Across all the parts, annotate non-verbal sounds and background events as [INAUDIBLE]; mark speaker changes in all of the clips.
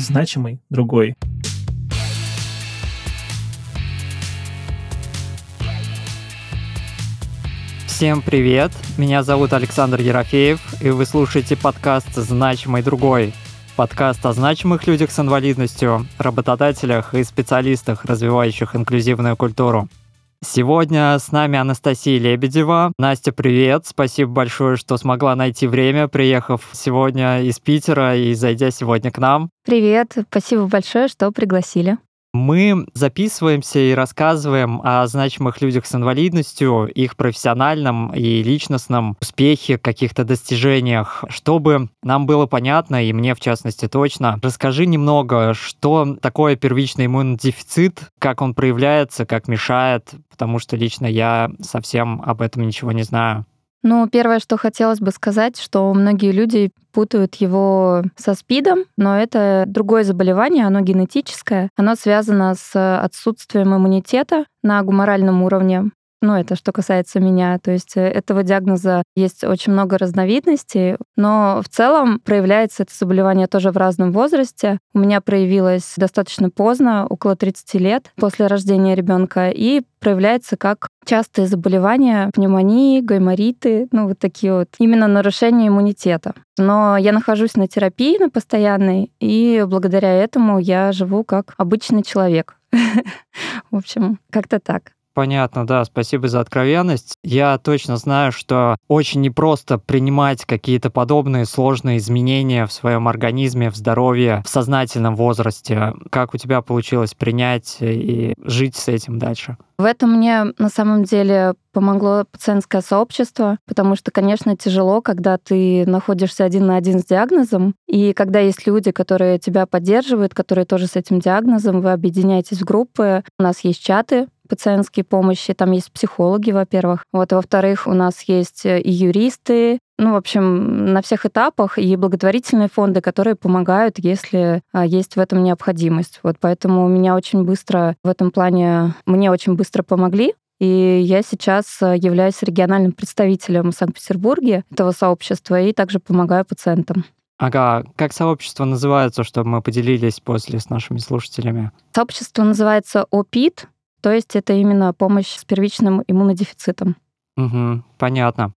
Speaker 1: значимый другой.
Speaker 2: Всем привет! Меня зовут Александр Ерофеев, и вы слушаете подкаст «Значимый другой». Подкаст о значимых людях с инвалидностью, работодателях и специалистах, развивающих инклюзивную культуру. Сегодня с нами Анастасия Лебедева. Настя, привет. Спасибо большое, что смогла найти время, приехав сегодня из Питера и зайдя сегодня к нам.
Speaker 3: Привет. Спасибо большое, что пригласили.
Speaker 2: Мы записываемся и рассказываем о значимых людях с инвалидностью, их профессиональном и личностном успехе, каких-то достижениях, чтобы нам было понятно, и мне в частности точно. Расскажи немного, что такое первичный иммунодефицит, как он проявляется, как мешает, потому что лично я совсем об этом ничего не знаю.
Speaker 3: Ну, первое, что хотелось бы сказать, что многие люди путают его со СПИДом, но это другое заболевание, оно генетическое. Оно связано с отсутствием иммунитета на гуморальном уровне. Ну, это что касается меня. То есть э, этого диагноза есть очень много разновидностей, но в целом проявляется это заболевание тоже в разном возрасте. У меня проявилось достаточно поздно, около 30 лет после рождения ребенка, и проявляется как частые заболевания, пневмонии, гаймориты, ну вот такие вот, именно нарушение иммунитета. Но я нахожусь на терапии на постоянной, и благодаря этому я живу как обычный человек. [LAUGHS] В общем, как-то так.
Speaker 2: Понятно, да, спасибо за откровенность. Я точно знаю, что очень непросто принимать какие-то подобные сложные изменения в своем организме, в здоровье в сознательном возрасте. Как у тебя получилось принять и жить с этим дальше?
Speaker 3: В этом мне на самом деле помогло пациентское сообщество, потому что, конечно, тяжело, когда ты находишься один на один с диагнозом, и когда есть люди, которые тебя поддерживают, которые тоже с этим диагнозом, вы объединяетесь в группы. У нас есть чаты, пациентской помощи. Там есть психологи, во-первых. Вот, во-вторых, у нас есть э, и юристы, ну, в общем, на всех этапах и благотворительные фонды, которые помогают, если а, есть в этом необходимость. Вот поэтому меня очень быстро в этом плане, мне очень быстро помогли. И я сейчас э, являюсь региональным представителем в Санкт-Петербурге этого сообщества и также помогаю пациентам.
Speaker 2: Ага, как сообщество называется, чтобы мы поделились после с нашими слушателями?
Speaker 3: Сообщество называется ОПИТ, то есть это именно помощь с первичным иммунодефицитом.
Speaker 2: Угу, понятно.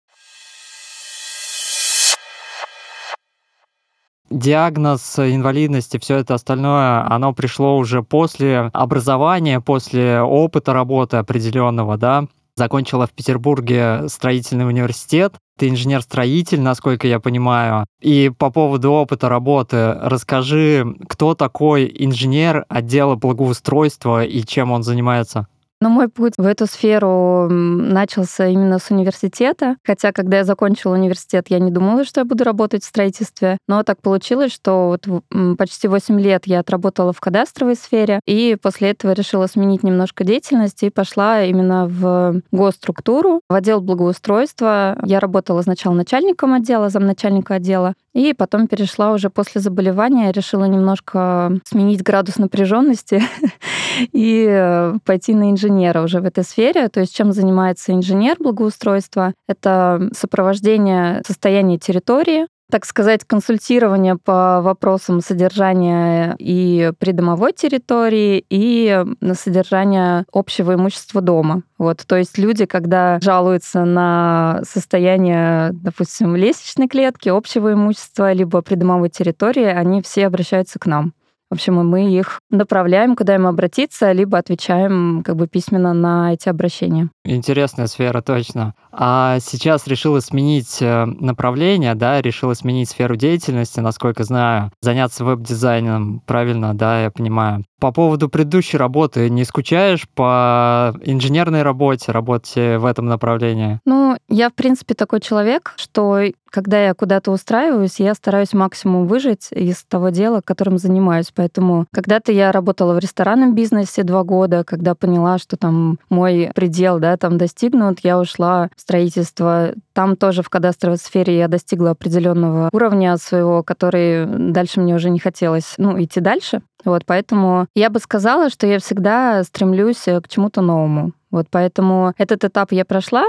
Speaker 2: диагноз инвалидности, все это остальное, оно пришло уже после образования, после опыта работы определенного, да? Закончила в Петербурге строительный университет, ты инженер-строитель, насколько я понимаю. И по поводу опыта работы, расскажи, кто такой инженер отдела благоустройства и чем он занимается?
Speaker 3: Но мой путь в эту сферу начался именно с университета. Хотя, когда я закончила университет, я не думала, что я буду работать в строительстве. Но так получилось, что вот почти 8 лет я отработала в кадастровой сфере, и после этого решила сменить немножко деятельность и пошла именно в госструктуру, в отдел благоустройства. Я работала сначала начальником отдела, замначальника отдела, и потом перешла уже после заболевания, решила немножко сменить градус напряженности [LAUGHS] и э, пойти на инженера уже в этой сфере. То есть чем занимается инженер благоустройства? Это сопровождение состояния территории, так сказать, консультирование по вопросам содержания и придомовой территории, и на содержание общего имущества дома. Вот, то есть люди, когда жалуются на состояние, допустим, лестничной клетки, общего имущества, либо придомовой территории, они все обращаются к нам. В общем, мы их направляем, куда им обратиться, либо отвечаем как бы письменно на эти обращения.
Speaker 2: Интересная сфера, точно. А сейчас решила сменить э, направление, да, решила сменить сферу деятельности, насколько знаю, заняться веб-дизайном, правильно, да, я понимаю. По поводу предыдущей работы, не скучаешь по инженерной работе, работе в этом направлении?
Speaker 3: Ну, я, в принципе, такой человек, что когда я куда-то устраиваюсь, я стараюсь максимум выжить из того дела, которым занимаюсь. Поэтому когда-то я работала в ресторанном бизнесе два года, когда поняла, что там мой предел, да, там достигнут, я ушла в строительство. Там тоже в кадастровой сфере я достигла определенного уровня своего, который дальше мне уже не хотелось, ну, идти дальше. Вот, поэтому я бы сказала, что я всегда стремлюсь к чему-то новому. Вот, поэтому этот этап я прошла,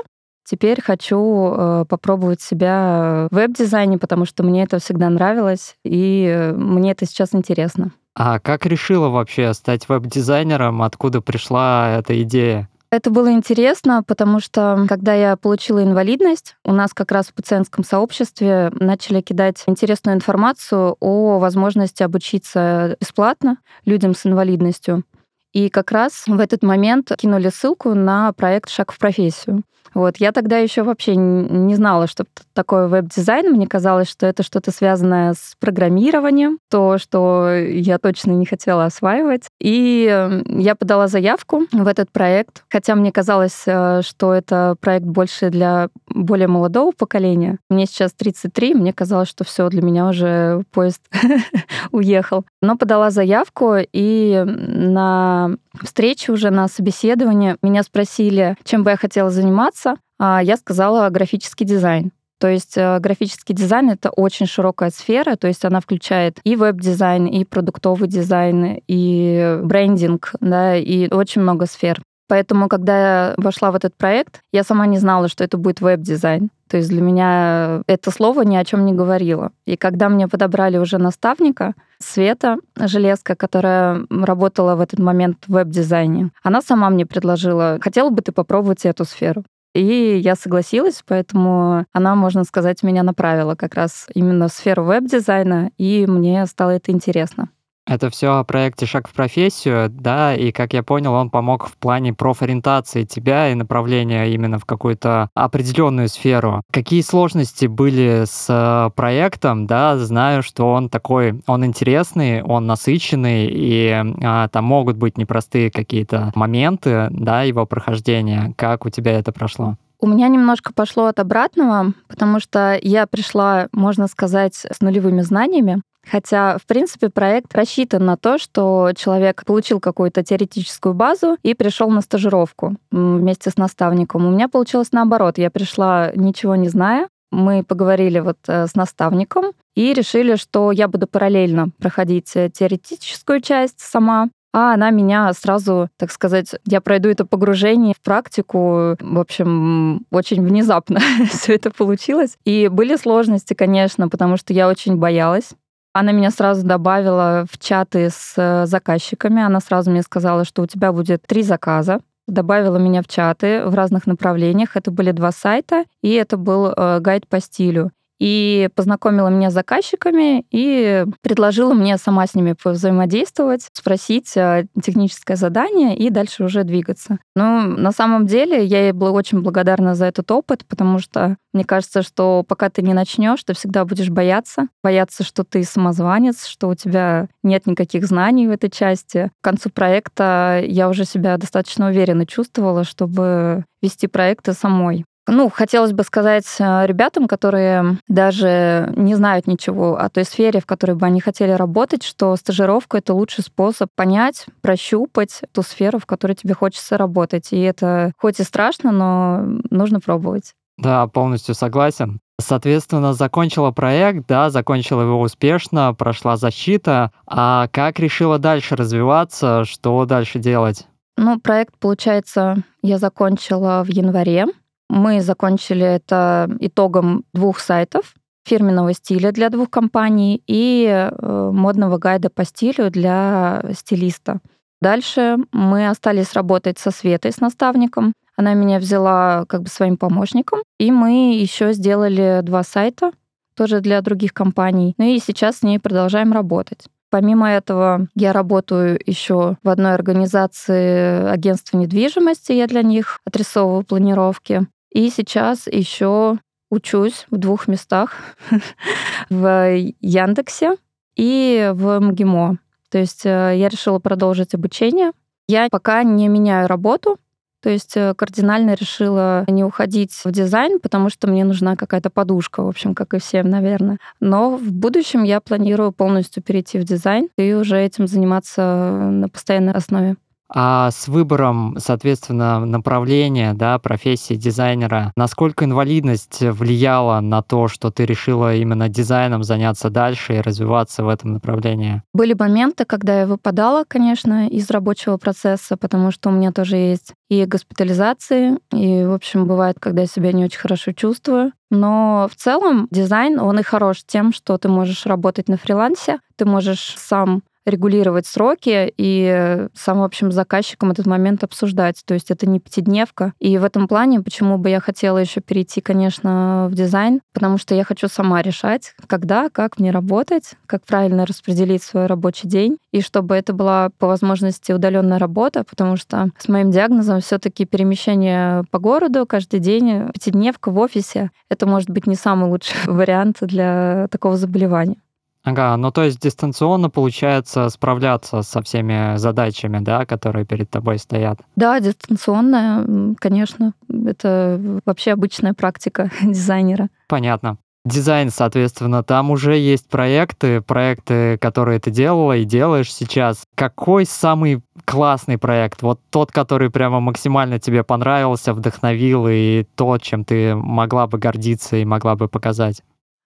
Speaker 3: Теперь хочу э, попробовать себя в веб-дизайне, потому что мне это всегда нравилось, и э, мне это сейчас интересно.
Speaker 2: А как решила вообще стать веб-дизайнером? Откуда пришла эта идея?
Speaker 3: Это было интересно, потому что когда я получила инвалидность, у нас как раз в пациентском сообществе начали кидать интересную информацию о возможности обучиться бесплатно людям с инвалидностью. И как раз в этот момент кинули ссылку на проект «Шаг в профессию». Вот. Я тогда еще вообще не знала, что такое веб-дизайн. Мне казалось, что это что-то связанное с программированием, то, что я точно не хотела осваивать. И я подала заявку в этот проект, хотя мне казалось, э, что это проект больше для более молодого поколения. Мне сейчас 33, мне казалось, что все для меня уже поезд [LAUGHS] уехал. Но подала заявку, и на встрече уже на собеседование меня спросили, чем бы я хотела заниматься. А я сказала графический дизайн. То есть э, графический дизайн — это очень широкая сфера, то есть она включает и веб-дизайн, и продуктовый дизайн, и брендинг, да, и очень много сфер. Поэтому, когда я вошла в этот проект, я сама не знала, что это будет веб-дизайн. То есть для меня это слово ни о чем не говорило. И когда мне подобрали уже наставника, Света Железка, которая работала в этот момент в веб-дизайне, она сама мне предложила, хотела бы ты попробовать эту сферу. И я согласилась, поэтому она, можно сказать, меня направила как раз именно в сферу веб-дизайна, и мне стало это интересно.
Speaker 2: Это все о проекте «Шаг в профессию», да, и, как я понял, он помог в плане профориентации тебя и направления именно в какую-то определенную сферу. Какие сложности были с э, проектом, да, знаю, что он такой, он интересный, он насыщенный, и а, там могут быть непростые какие-то моменты, да, его прохождения. Как у тебя это прошло?
Speaker 3: У меня немножко пошло от обратного, потому что я пришла, можно сказать, с нулевыми знаниями. Хотя, в принципе, проект рассчитан на то, что человек получил какую-то теоретическую базу и пришел на стажировку вместе с наставником. У меня получилось наоборот. Я пришла ничего не зная. Мы поговорили вот э, с наставником и решили, что я буду параллельно проходить э, теоретическую часть сама, а она меня сразу, так сказать, я пройду это погружение в практику. В общем, очень внезапно [LAUGHS] все это получилось. И были сложности, конечно, потому что я очень боялась. Она меня сразу добавила в чаты с э, заказчиками. Она сразу мне сказала, что у тебя будет три заказа. Добавила меня в чаты в разных направлениях. Это были два сайта, и это был э, гайд по стилю и познакомила меня с заказчиками и предложила мне сама с ними взаимодействовать, спросить э, техническое задание и дальше уже двигаться. Но на самом деле я ей была очень благодарна за этот опыт, потому что мне кажется, что пока ты не начнешь, ты всегда будешь бояться, бояться, что ты самозванец, что у тебя нет никаких знаний в этой части. К концу проекта я уже себя достаточно уверенно чувствовала, чтобы вести проекты самой. Ну, хотелось бы сказать э, ребятам, которые даже не знают ничего о той сфере, в которой бы они хотели работать, что стажировка — это лучший способ понять, прощупать ту сферу, в которой тебе хочется работать. И это хоть и страшно, но нужно пробовать.
Speaker 2: Да, полностью согласен. Соответственно, закончила проект, да, закончила его успешно, прошла защита. А как решила дальше развиваться, что дальше делать?
Speaker 3: Ну, проект, получается, я закончила в январе. Мы закончили это итогом двух сайтов фирменного стиля для двух компаний и э, модного гайда по стилю для стилиста. Дальше мы остались работать со Светой, с наставником. Она меня взяла как бы своим помощником, и мы еще сделали два сайта, тоже для других компаний. Ну и сейчас с ней продолжаем работать. Помимо этого, я работаю еще в одной организации агентства недвижимости. Я для них отрисовываю планировки. И сейчас еще учусь в двух местах, [LAUGHS] в Яндексе и в МГИМО. То есть э, я решила продолжить обучение. Я пока не меняю работу, то есть э, кардинально решила не уходить в дизайн, потому что мне нужна какая-то подушка, в общем, как и всем, наверное. Но в будущем я планирую полностью перейти в дизайн и уже этим заниматься на постоянной основе.
Speaker 2: А с выбором, соответственно, направления, да, профессии дизайнера, насколько инвалидность влияла на то, что ты решила именно дизайном заняться дальше и развиваться в этом направлении?
Speaker 3: Были моменты, когда я выпадала, конечно, из рабочего процесса, потому что у меня тоже есть и госпитализации, и, в общем, бывает, когда я себя не очень хорошо чувствую. Но в целом дизайн, он и хорош тем, что ты можешь работать на фрилансе, ты можешь сам регулировать сроки и сам, в общем, с заказчиком этот момент обсуждать. То есть это не пятидневка. И в этом плане, почему бы я хотела еще перейти, конечно, в дизайн, потому что я хочу сама решать, когда, как мне работать, как правильно распределить свой рабочий день, и чтобы это была по возможности удаленная работа, потому что с моим диагнозом все-таки перемещение по городу каждый день, пятидневка в офисе, это может быть не самый лучший [LAUGHS] вариант для такого заболевания.
Speaker 2: Ага, ну то есть дистанционно получается справляться со всеми задачами, да, которые перед тобой стоят.
Speaker 3: Да, дистанционно, конечно. Это вообще обычная практика [LAUGHS] дизайнера.
Speaker 2: Понятно. Дизайн, соответственно, там уже есть проекты, проекты, которые ты делала и делаешь сейчас. Какой самый классный проект? Вот тот, который прямо максимально тебе понравился, вдохновил, и то, чем ты могла бы гордиться и могла бы показать?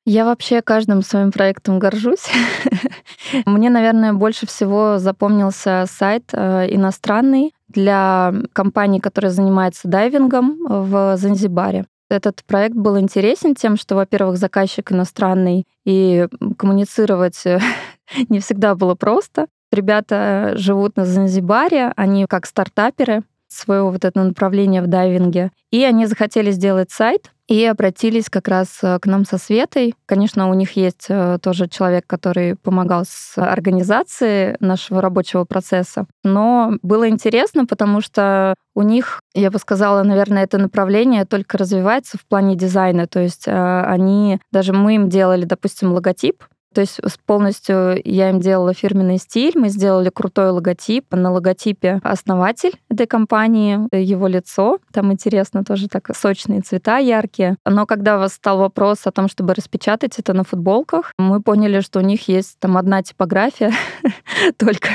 Speaker 3: Я вообще каждым своим проектом горжусь. [LAUGHS] Мне, наверное, больше всего запомнился сайт э, иностранный для компании, которая занимается дайвингом в Занзибаре. Этот проект был интересен тем, что, во-первых, заказчик иностранный, и коммуницировать [LAUGHS] не всегда было просто. Ребята живут на Занзибаре, они как стартаперы своего вот этого направления в дайвинге. И они захотели сделать сайт, и обратились как раз э, к нам со Светой. Конечно, у них есть э, тоже человек, который помогал с организацией нашего рабочего процесса. Но было интересно, потому что у них, я бы сказала, наверное, это направление только развивается в плане дизайна. То есть э, они, даже мы им делали, допустим, логотип, то есть полностью я им делала фирменный стиль, мы сделали крутой логотип. На логотипе основатель этой компании, его лицо. Там интересно тоже так сочные цвета яркие. Но когда вас стал вопрос о том, чтобы распечатать это на футболках, мы поняли, что у них есть там одна типография [LAUGHS] только,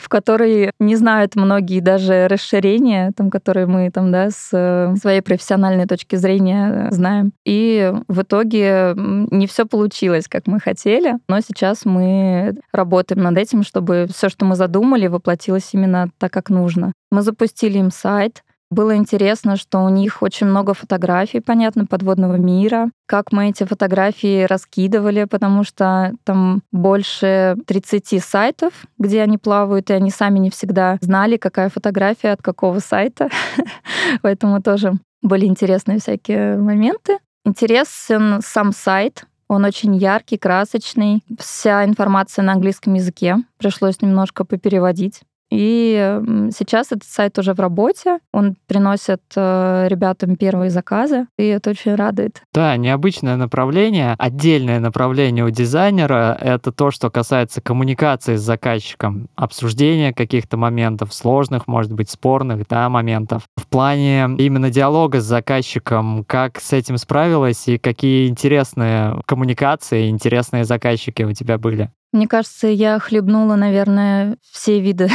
Speaker 3: в которой не знают многие даже расширения, там, которые мы там, да, с э, своей профессиональной точки зрения знаем. И в итоге не все получилось, как мы хотели. Но сейчас мы работаем над этим, чтобы все, что мы задумали, воплотилось именно так, как нужно. Мы запустили им сайт, было интересно, что у них очень много фотографий, понятно, подводного мира, как мы эти фотографии раскидывали, потому что там больше 30 сайтов, где они плавают, и они сами не всегда знали, какая фотография от какого сайта. [LAUGHS] Поэтому тоже были интересные всякие моменты. Интересен сам сайт, он очень яркий, красочный. Вся информация на английском языке. Пришлось немножко попереводить. И сейчас этот сайт уже в работе. Он приносит э, ребятам первые заказы, и это очень радует.
Speaker 2: Да, необычное направление. Отдельное направление у дизайнера — это то, что касается коммуникации с заказчиком, обсуждения каких-то моментов, сложных, может быть, спорных да, моментов. В плане именно диалога с заказчиком, как с этим справилась и какие интересные коммуникации, интересные заказчики у тебя были?
Speaker 3: Мне кажется, я хлебнула, наверное, все виды,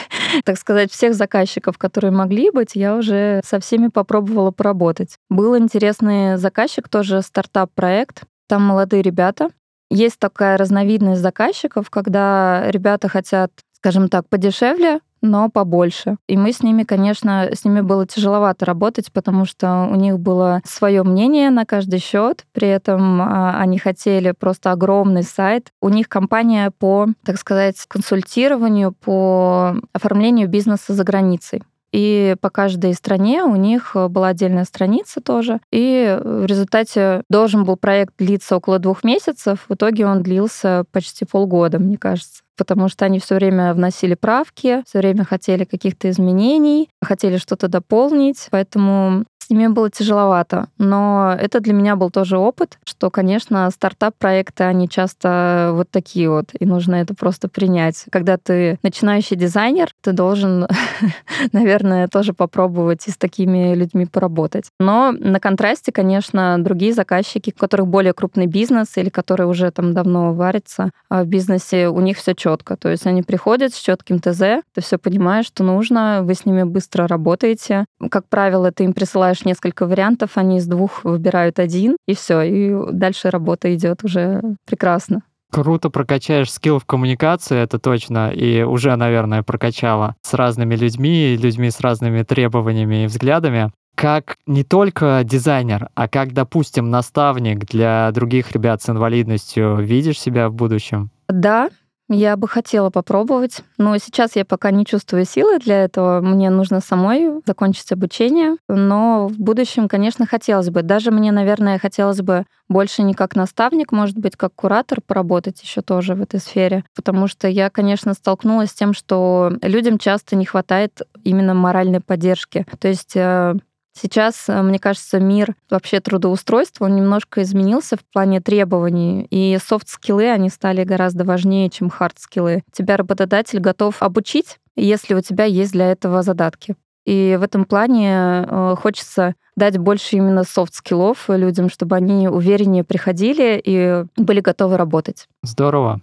Speaker 3: [LAUGHS] так сказать, всех заказчиков, которые могли быть, я уже со всеми попробовала поработать. Был интересный заказчик, тоже стартап-проект. Там молодые ребята. Есть такая разновидность заказчиков, когда ребята хотят, скажем так, подешевле, но побольше. И мы с ними, конечно, с ними было тяжеловато работать, потому что у них было свое мнение на каждый счет. При этом а, они хотели просто огромный сайт. У них компания по, так сказать, консультированию, по оформлению бизнеса за границей. И по каждой стране у них была отдельная страница тоже. И в результате должен был проект длиться около двух месяцев. В итоге он длился почти полгода, мне кажется потому что они все время вносили правки, все время хотели каких-то изменений, хотели что-то дополнить, поэтому с ними было тяжеловато. Но это для меня был тоже опыт, что, конечно, стартап-проекты, они часто вот такие вот, и нужно это просто принять. Когда ты начинающий дизайнер, ты должен, [LAUGHS] наверное, тоже попробовать и с такими людьми поработать. Но на контрасте, конечно, другие заказчики, у которых более крупный бизнес или которые уже там давно варятся а в бизнесе, у них все четко. То есть они приходят с четким ТЗ, ты все понимаешь, что нужно, вы с ними быстро работаете. Как правило, ты им присылаешь даешь несколько вариантов, они из двух выбирают один, и все, и дальше работа идет уже прекрасно.
Speaker 2: Круто прокачаешь скилл в коммуникации, это точно, и уже, наверное, прокачала с разными людьми, людьми с разными требованиями и взглядами. Как не только дизайнер, а как, допустим, наставник для других ребят с инвалидностью, видишь себя в будущем?
Speaker 3: Да, Я бы хотела попробовать, но сейчас я пока не чувствую силы для этого. Мне нужно самой закончить обучение, но в будущем, конечно, хотелось бы. Даже мне, наверное, хотелось бы больше не как наставник, может быть, как куратор поработать еще тоже в этой сфере, потому что я, конечно, столкнулась с тем, что людям часто не хватает именно моральной поддержки. То есть э, Сейчас, э, мне кажется, мир вообще трудоустройства, он немножко изменился в плане требований, и софт-скиллы, они стали гораздо важнее, чем хард-скиллы. Тебя работодатель готов обучить, если у тебя есть для этого задатки. И в этом плане э, хочется дать больше именно soft skill ов людям, чтобы они увереннее приходили и были готовы работать.
Speaker 2: Здорово.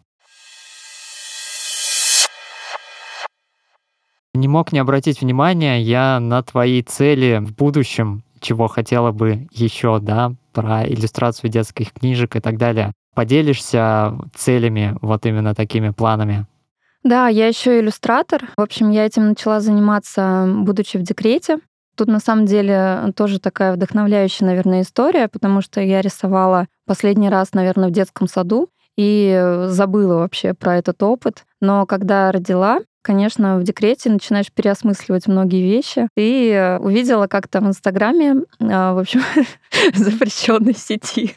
Speaker 2: Не мог не обратить внимания я на твои цели в будущем, чего хотела бы еще, да, про иллюстрацию детских книжек и так далее. Поделишься целями, вот именно такими планами?
Speaker 3: Да, я еще иллюстратор. В общем, я этим начала заниматься, будучи в декрете. Тут на самом деле тоже такая вдохновляющая, наверное, история, потому что я рисовала последний раз, наверное, в детском саду и забыла вообще про этот опыт. Но когда родила, конечно, в декрете начинаешь переосмысливать многие вещи. И э, увидела как-то в Инстаграме, а, в общем, [LAUGHS] запрещенной сети,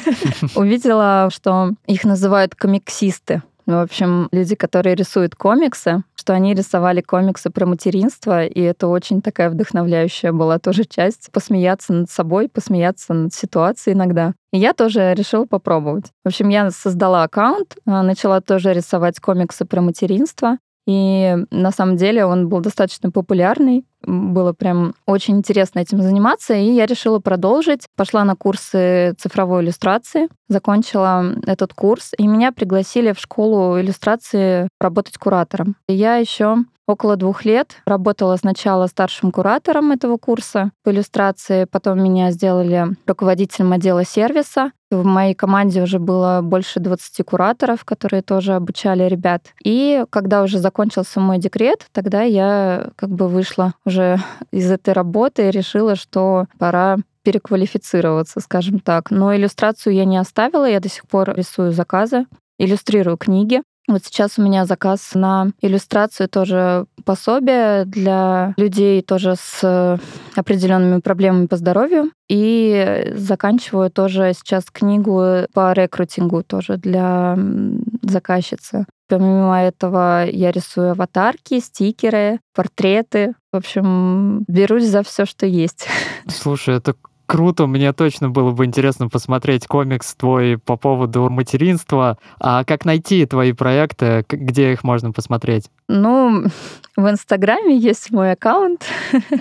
Speaker 3: [LAUGHS] увидела, что их называют комиксисты. В общем, люди, которые рисуют комиксы, что они рисовали комиксы про материнство, и это очень такая вдохновляющая была тоже часть посмеяться над собой, посмеяться над ситуацией иногда. И я тоже решила попробовать. В общем, я создала аккаунт, а, начала тоже рисовать комиксы про материнство. И на самом деле он был достаточно популярный. Было прям очень интересно этим заниматься, и я решила продолжить. Пошла на курсы цифровой иллюстрации, закончила этот курс, и меня пригласили в школу иллюстрации работать куратором. И я еще около двух лет работала сначала старшим куратором этого курса по иллюстрации, потом меня сделали руководителем отдела сервиса, в моей команде уже было больше 20 кураторов, которые тоже обучали ребят. И когда уже закончился мой декрет, тогда я как бы вышла уже [LAUGHS] из этой работы и решила, что пора переквалифицироваться, скажем так. Но иллюстрацию я не оставила, я до сих пор рисую заказы, иллюстрирую книги. Вот сейчас у меня заказ на иллюстрацию тоже пособие для людей тоже с определенными проблемами по здоровью. И заканчиваю тоже сейчас книгу по рекрутингу тоже для заказчицы. Помимо этого я рисую аватарки, стикеры, портреты. В общем, берусь за все, что есть.
Speaker 2: Слушай, это круто, мне точно было бы интересно посмотреть комикс твой по поводу материнства. А как найти твои проекты, где их можно посмотреть?
Speaker 3: Ну, в Инстаграме есть мой аккаунт.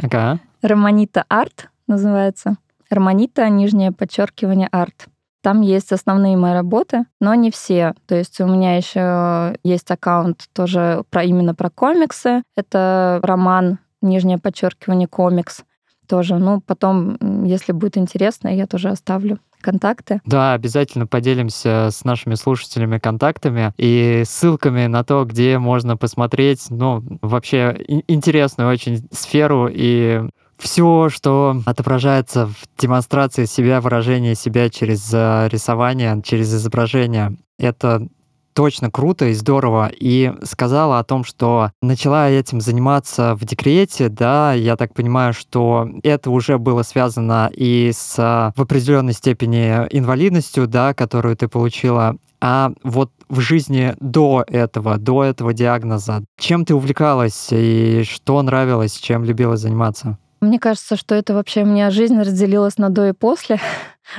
Speaker 3: Ага. [LAUGHS] Романита Арт называется. Романита, нижнее подчеркивание, арт. Там есть основные мои работы, но не все. То есть у меня еще есть аккаунт тоже про именно про комиксы. Это роман, нижнее подчеркивание, комикс тоже. Ну, потом, если будет интересно, я тоже оставлю контакты.
Speaker 2: Да, обязательно поделимся с нашими слушателями контактами и ссылками на то, где можно посмотреть, ну, вообще интересную очень сферу и все, что отображается в демонстрации себя, выражение себя через э, рисование, через изображение, это точно круто и здорово. И сказала о том, что начала этим заниматься в декрете, да, я так понимаю, что это уже было связано и с в определенной степени инвалидностью, да, которую ты получила. А вот в жизни до этого, до этого диагноза, чем ты увлекалась и что нравилось, чем любила заниматься?
Speaker 3: Мне кажется, что это вообще у меня жизнь разделилась на до и после.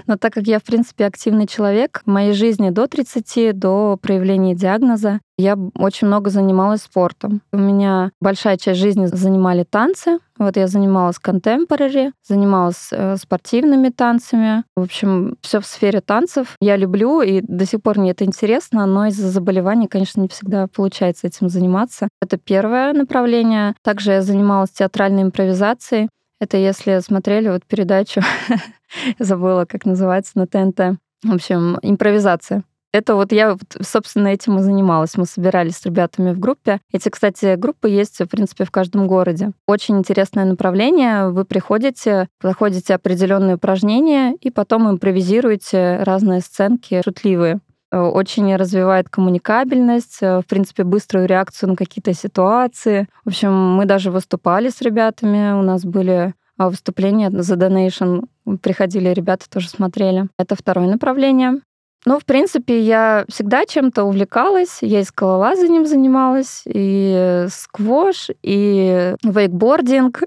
Speaker 3: Но так как я, в принципе, активный человек, в моей жизни до 30, до проявления диагноза, я очень много занималась спортом. У меня большая часть жизни занимали танцы. Вот я занималась контемпорари, занималась э, спортивными танцами. В общем, все в сфере танцев. Я люблю, и до сих пор мне это интересно, но из-за заболеваний, конечно, не всегда получается этим заниматься. Это первое направление. Также я занималась театральной импровизацией. Это если смотрели вот передачу, [LAUGHS] забыла, как называется, на ТНТ. В общем, импровизация. Это вот я, собственно, этим и занималась. Мы собирались с ребятами в группе. Эти, кстати, группы есть, в принципе, в каждом городе. Очень интересное направление. Вы приходите, проходите определенные упражнения и потом импровизируете разные сценки шутливые. Э, очень развивает коммуникабельность, э, в принципе, быструю реакцию на какие-то ситуации. В общем, мы даже выступали с ребятами, у нас были а, выступления за Donation, приходили ребята, тоже смотрели. Это второе направление. Ну, в принципе, я всегда чем-то увлекалась. Я и скалолазанием занималась, и сквош, и вейкбординг.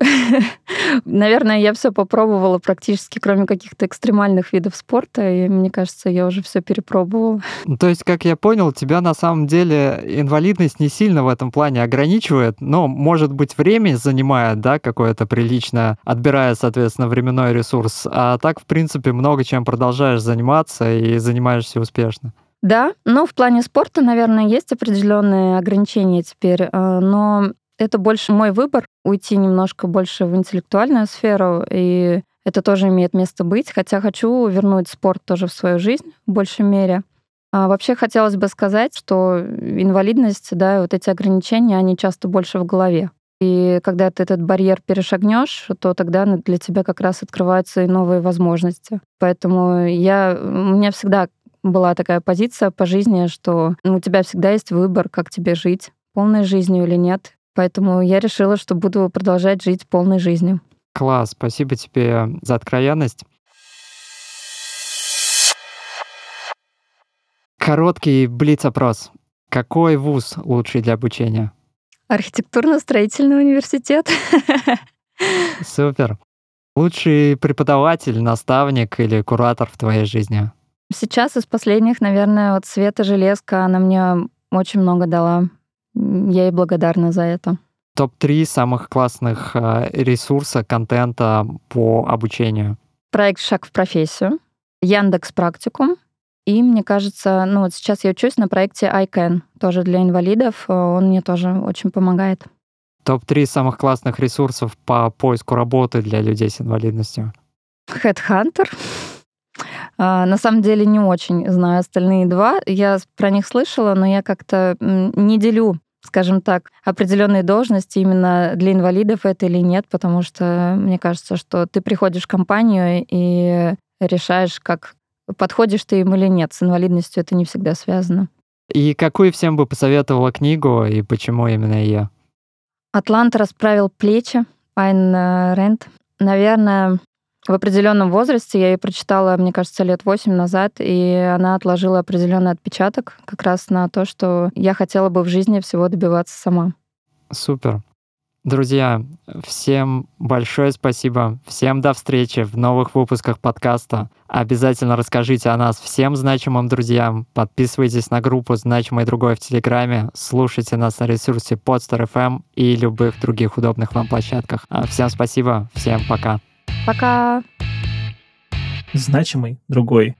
Speaker 3: [LAUGHS] Наверное, я все попробовала практически, кроме каких-то экстремальных видов спорта, и мне кажется, я уже все перепробовала.
Speaker 2: Ну, то есть, как я понял, тебя на самом деле инвалидность не сильно в этом плане ограничивает, но, может быть, время занимает, да, какое-то приличное, отбирая, соответственно, временной ресурс. А так, в принципе, много чем продолжаешь заниматься и занимаешь занимаешься успешно.
Speaker 3: Да, но в плане спорта, наверное, есть определенные ограничения теперь, э, но это больше мой выбор уйти немножко больше в интеллектуальную сферу, и это тоже имеет место быть, хотя хочу вернуть спорт тоже в свою жизнь в большей мере. А вообще хотелось бы сказать, что инвалидность, да, вот эти ограничения, они часто больше в голове. И когда ты этот барьер перешагнешь, то тогда для тебя как раз открываются и новые возможности. Поэтому я, у меня всегда была такая позиция по жизни, что ну, у тебя всегда есть выбор, как тебе жить, полной жизнью или нет. Поэтому я решила, что буду продолжать жить полной жизнью.
Speaker 2: Класс, спасибо тебе за откровенность. Короткий блиц-опрос. Какой вуз лучший для обучения?
Speaker 3: Архитектурно-строительный университет.
Speaker 2: Супер. Лучший преподаватель, наставник или куратор в твоей жизни?
Speaker 3: Сейчас из последних, наверное, вот Света Железка, она мне очень много дала. Я ей благодарна за это.
Speaker 2: Топ-3 самых классных э, ресурса, контента по обучению.
Speaker 3: Проект «Шаг в профессию», Яндекс Практикум, и мне кажется, ну вот сейчас я учусь на проекте iCan, тоже для инвалидов. Он мне тоже очень помогает.
Speaker 2: Топ-3 самых классных ресурсов по поиску работы для людей с инвалидностью.
Speaker 3: Headhunter. А, на самом деле не очень знаю остальные два. Я про них слышала, но я как-то не делю скажем так, определенные должности именно для инвалидов это или нет, потому что мне кажется, что ты приходишь в компанию и решаешь, как подходишь ты им или нет. С инвалидностью это не всегда связано.
Speaker 2: И какую всем бы посоветовала книгу и почему именно ее?
Speaker 3: «Атлант расправил плечи», Айн Рэнд. Наверное, в определенном возрасте, я ее прочитала, мне кажется, лет восемь назад, и она отложила определенный отпечаток как раз на то, что я хотела бы в жизни всего добиваться сама.
Speaker 2: Супер. Друзья, всем большое спасибо. Всем до встречи в новых выпусках подкаста. Обязательно расскажите о нас всем значимым друзьям. Подписывайтесь на группу «Значимый другой» в Телеграме. Слушайте нас на ресурсе Podster.fm и любых других удобных вам площадках. А, всем спасибо. Всем пока.
Speaker 3: Пока.
Speaker 1: Значимый другой.